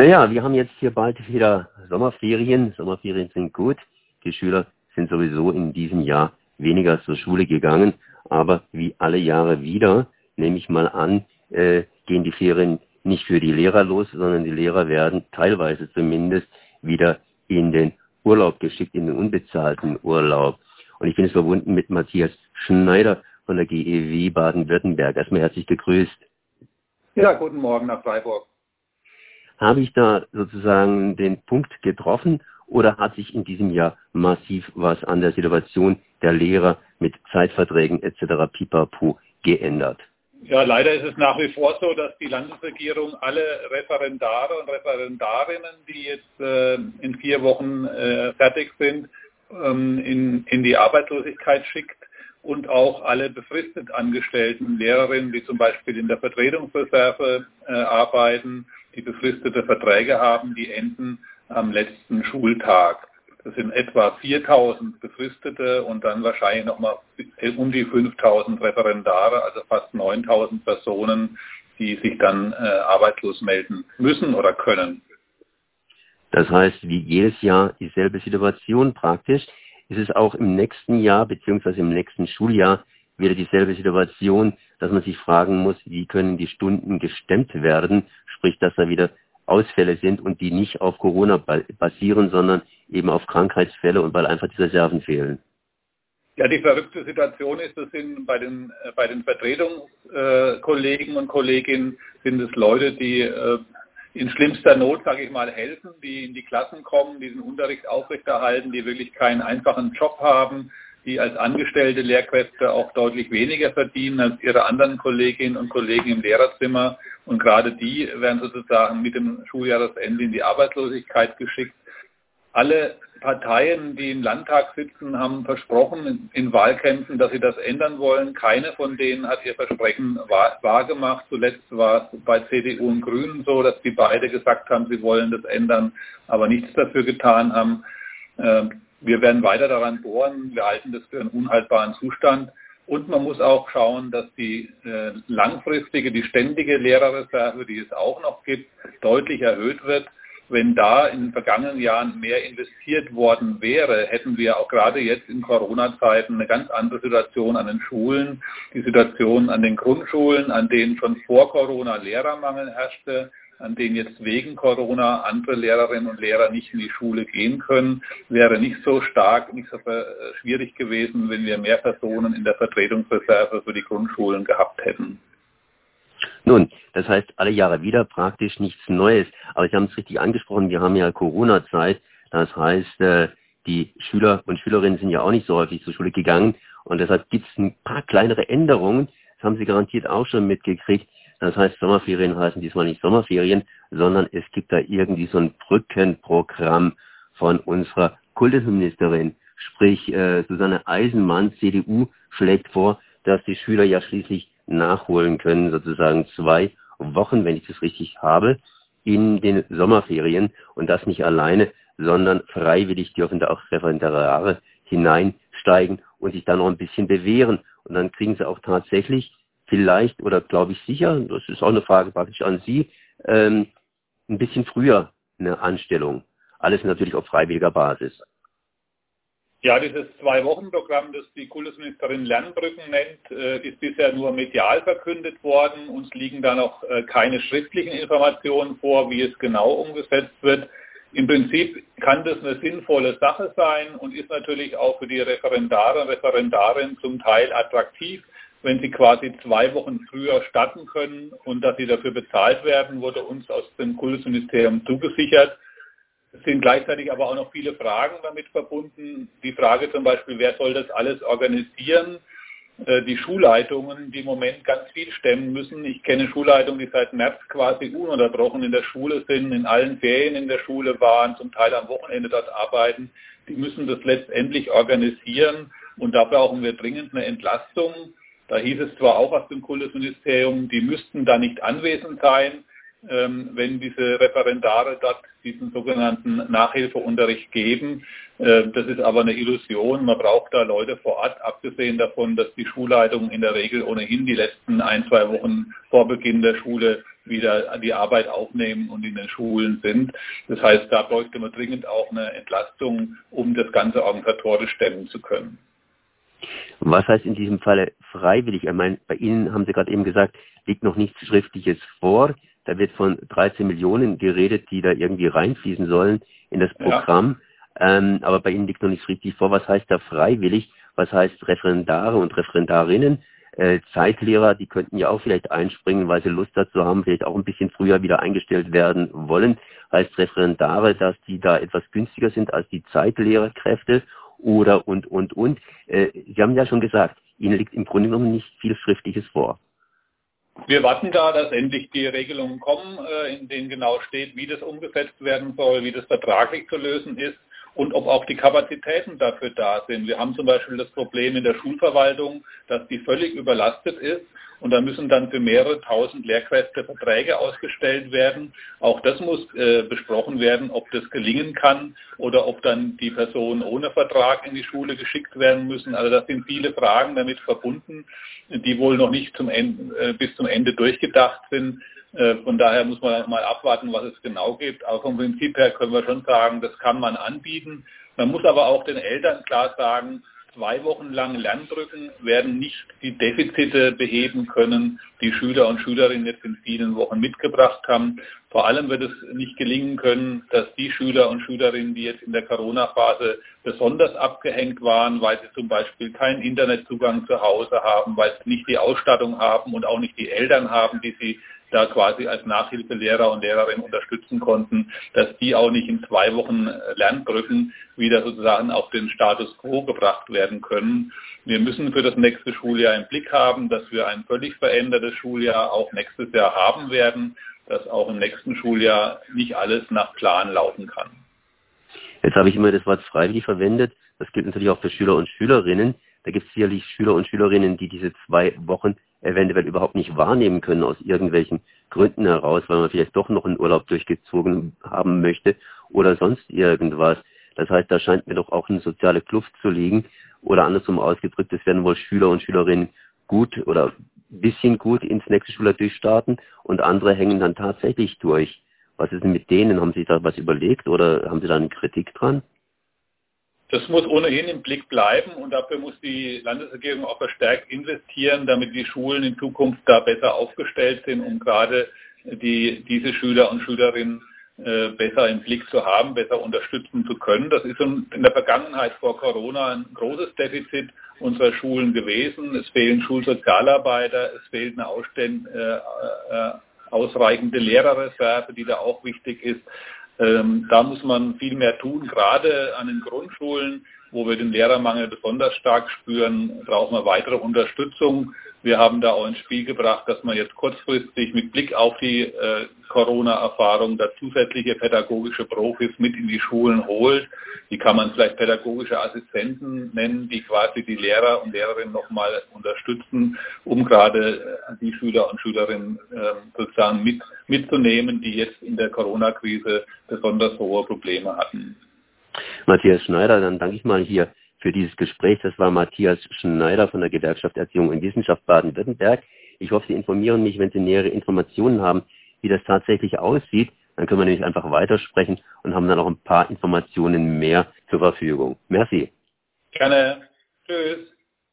Naja, wir haben jetzt hier bald wieder Sommerferien. Sommerferien sind gut. Die Schüler sind sowieso in diesem Jahr weniger zur Schule gegangen. Aber wie alle Jahre wieder, nehme ich mal an, äh, gehen die Ferien nicht für die Lehrer los, sondern die Lehrer werden teilweise zumindest wieder in den Urlaub geschickt, in den unbezahlten Urlaub. Und ich bin es verbunden mit Matthias Schneider von der GEW Baden-Württemberg. Erstmal herzlich gegrüßt. Ja, guten Morgen nach Freiburg. Habe ich da sozusagen den Punkt getroffen oder hat sich in diesem Jahr massiv was an der Situation der Lehrer mit Zeitverträgen etc. pipapo geändert? Ja, leider ist es nach wie vor so, dass die Landesregierung alle Referendare und Referendarinnen, die jetzt äh, in vier Wochen äh, fertig sind, ähm, in, in die Arbeitslosigkeit schickt und auch alle befristet angestellten Lehrerinnen, die zum Beispiel in der Vertretungsreserve äh, arbeiten, die befristete Verträge haben, die enden am letzten Schultag. Das sind etwa 4000 Befristete und dann wahrscheinlich nochmal um die 5000 Referendare, also fast 9000 Personen, die sich dann äh, arbeitslos melden müssen oder können. Das heißt, wie jedes Jahr dieselbe Situation praktisch. Ist es auch im nächsten Jahr beziehungsweise im nächsten Schuljahr wieder dieselbe Situation, dass man sich fragen muss, wie können die Stunden gestemmt werden, sprich, dass da wieder Ausfälle sind und die nicht auf Corona basieren, sondern eben auf Krankheitsfälle und weil einfach die Reserven fehlen. Ja, die verrückte Situation ist, das sind bei den, äh, bei den Vertretungskollegen und Kolleginnen sind es Leute, die äh, in schlimmster Not, sage ich mal, helfen, die in die Klassen kommen, diesen Unterricht aufrechterhalten, die wirklich keinen einfachen Job haben, die als angestellte Lehrkräfte auch deutlich weniger verdienen als ihre anderen Kolleginnen und Kollegen im Lehrerzimmer. Und gerade die werden sozusagen mit dem Schuljahresende in die Arbeitslosigkeit geschickt. Alle Parteien, die im Landtag sitzen, haben versprochen in, Wahlkämpfen, dass sie das ändern wollen. Keine von denen hat ihr Versprechen wahrgemacht. Zuletzt war es bei CDU und Grünen so, dass die beide gesagt haben, sie wollen das ändern, aber nichts dafür getan haben. Wir werden weiter daran bohren. Wir halten das für einen unhaltbaren Zustand. Und man muss auch schauen, dass die äh, langfristige, die ständige Lehrerreserve, die es auch noch gibt, deutlich erhöht wird. Wenn da in den vergangenen Jahren mehr investiert worden wäre, hätten wir auch gerade jetzt in Corona-Zeiten eine ganz andere Situation an den Schulen. Die Situation an den Grundschulen, an denen schon vor Corona Lehrermangel herrschte, an denen jetzt wegen Corona andere Lehrerinnen und Lehrer nicht in die Schule gehen können, wäre nicht so stark, nicht so äh, schwierig gewesen, wenn wir mehr Personen in der Vertretungsreserve für die Grundschulen gehabt hätten. Nun, das heißt alle Jahre wieder praktisch nichts Neues. Aber Sie haben es richtig angesprochen, wir haben ja Corona-Zeit. Das heißt, äh, die Schüler und Schülerinnen sind ja auch nicht so häufig zur Schule gegangen. Und deshalb gibt es ein paar kleinere Änderungen. Das haben Sie garantiert auch schon mitgekriegt. Das heißt, Sommerferien heißen diesmal nicht Sommerferien, sondern es gibt da irgendwie so ein Brückenprogramm von unserer Kultusministerin. Sprich, äh, Susanne Eisenmann, CDU, schlägt vor, dass die Schüler ja schließlich nachholen können, sozusagen zwei Wochen, wenn ich das richtig habe, in den Sommerferien und das nicht alleine, sondern freiwillig dürfen da auch Referendare hineinsteigen und sich dann noch ein bisschen bewähren. Und dann kriegen sie auch tatsächlich vielleicht oder glaube ich sicher, das ist auch eine Frage praktisch an Sie, ähm, ein bisschen früher eine Anstellung. Alles natürlich auf freiwilliger Basis. Ja, dieses Zwei-Wochen-Programm, das die Kultusministerin Lernbrücken nennt, äh, ist bisher nur medial verkündet worden. Uns liegen da noch äh, keine schriftlichen Informationen vor, wie es genau umgesetzt wird. Im Prinzip kann das eine sinnvolle Sache sein und ist natürlich auch für die Referendare und Referendarinnen zum Teil attraktiv wenn sie quasi zwei Wochen früher starten können und dass sie dafür bezahlt werden, wurde uns aus dem Kultusministerium zugesichert. Es sind gleichzeitig aber auch noch viele Fragen damit verbunden. Die Frage zum Beispiel, wer soll das alles organisieren? Äh, die Schulleitungen, die im Moment ganz viel stemmen müssen. Ich kenne Schulleitungen, die seit März quasi ununterbrochen in der Schule sind, in allen Ferien in der Schule waren, zum Teil am Wochenende dort arbeiten. Die müssen das letztendlich organisieren und da brauchen wir dringend eine Entlastung. Da hieß es zwar auch aus dem Kultusministerium, die müssten da nicht anwesend sein, ähm, wenn diese Referendare dort diesen sogenannten Nachhilfeunterricht geben. Äh, das ist aber eine Illusion. Man braucht da Leute vor Ort, abgesehen davon, dass die Schulleitungen in der Regel ohnehin die letzten ein, zwei Wochen vor Beginn der Schule wieder die Arbeit aufnehmen und in den Schulen sind. Das heißt, da bräuchte man dringend auch eine Entlastung, um das Ganze organisatorisch stemmen zu können. Was heißt in diesem Falle freiwillig? Ich meine, bei Ihnen haben Sie gerade eben gesagt, liegt noch nichts Schriftliches vor. Da wird von 13 Millionen geredet, die da irgendwie reinfließen sollen in das Programm. Ja. Ähm, aber bei Ihnen liegt noch nichts richtig vor. Was heißt da freiwillig? Was heißt Referendare und Referendarinnen? Äh, Zeitlehrer, die könnten ja auch vielleicht einspringen, weil sie Lust dazu haben, vielleicht auch ein bisschen früher wieder eingestellt werden wollen. Heißt Referendare, dass die da etwas günstiger sind als die Zeitlehrerkräfte oder und, und, und. Äh, sie haben ja schon gesagt, Ihnen liegt im Grunde genommen nicht viel Schriftliches vor. Wir warten da, dass endlich die Regelungen kommen, äh, in denen genau steht, wie das umgesetzt werden soll, wie das vertraglich zu lösen ist und ob auch die Kapazitäten dafür da sind. Wir haben zum Beispiel das Problem in der Schulverwaltung, dass die völlig überlastet ist und da müssen dann für mehrere tausend Lehrkräfte Verträge ausgestellt werden. Auch das muss äh, besprochen werden, ob das gelingen kann oder ob dann die Personen ohne Vertrag in die Schule geschickt werden müssen. Also das sind viele Fragen damit verbunden, die wohl noch nicht zum Ende, äh, bis zum Ende durchgedacht sind. Äh, von daher muss man mal abwarten, was es genau gibt. Aber vom Prinzip her können wir schon sagen, das kann man anbieten. Man muss aber auch den Eltern klar sagen, zwei Wochen lang Lernbrücken werden nicht die Defizite beheben können, die Schüler und Schülerinnen jetzt in vielen Wochen mitgebracht haben. Vor allem wird es nicht gelingen können, dass die Schüler und Schülerinnen, die jetzt in der Corona-Phase besonders abgehängt waren, weil sie zum Beispiel keinen Internetzugang zu Hause haben, weil sie nicht die Ausstattung haben und auch nicht die Eltern haben, die sie da quasi als Nachhilfelehrer und Lehrerin unterstützen konnten, dass die auch nicht in zwei Wochen Lernbrücken wieder sozusagen auf den Status quo gebracht werden können. Wir müssen für das nächste Schuljahr im Blick haben, dass wir ein völlig verändertes Schuljahr auch nächstes Jahr haben werden, dass auch im nächsten Schuljahr nicht alles nach Plan laufen kann. Jetzt habe ich immer das Wort freiwillig verwendet. Das gilt natürlich auch für Schüler und Schülerinnen. Da gibt es sicherlich Schüler und Schülerinnen, die diese zwei Wochen eventuell überhaupt nicht wahrnehmen können aus irgendwelchen Gründen heraus, weil man vielleicht doch noch einen Urlaub durchgezogen haben möchte oder sonst irgendwas. Das heißt, da scheint mir doch auch eine soziale Kluft zu liegen oder andersrum ausgedrückt, es werden wohl Schüler und Schülerinnen gut oder bisschen gut ins nächste Schuljahr durchstarten und andere hängen dann tatsächlich durch. Was ist denn mit denen? Haben Sie da was überlegt oder haben Sie da eine Kritik dran? Das muss ohnehin im Blick bleiben und dafür muss die Landesregierung auch verstärkt investieren, damit die Schulen in Zukunft da besser aufgestellt sind, um gerade die, diese Schüler und Schülerinnen äh, besser im Blick zu haben, besser unterstützen zu können. Das ist in der Vergangenheit vor Corona ein großes Defizit unserer Schulen gewesen. Es fehlen Schulsozialarbeiter, es fehlt eine äh, äh, ausreichende Lehrerreserve, die da auch wichtig ist. Ähm, da muss man viel mehr tun, gerade an den Grundschulen, wo wir den Lehrermangel besonders stark spüren, brauchen wir weitere Unterstützung. Wir haben da auch ins Spiel gebracht, dass man jetzt kurzfristig mit Blick auf die äh, Corona-Erfahrung da zusätzliche pädagogische Profis mit in die Schulen holt. Die kann man vielleicht pädagogische Assistenten nennen, die quasi die Lehrer und Lehrerinnen nochmal unterstützen, um gerade äh, die Schüler und Schülerinnen äh, sozusagen mit, mitzunehmen, die jetzt in der Corona-Krise besonders hohe Probleme hatten. Matthias Schneider, dann danke ich mal hier für dieses Gespräch. Das war Matthias Schneider von der Gewerkschaft Erziehung und Wissenschaft Baden-Württemberg. Ich hoffe, Sie informieren mich, wenn Sie nähere Informationen haben, wie das tatsächlich aussieht. Dann können wir nämlich einfach weitersprechen und haben dann auch ein paar Informationen mehr zur Verfügung. Merci. Gerne. Tschüss.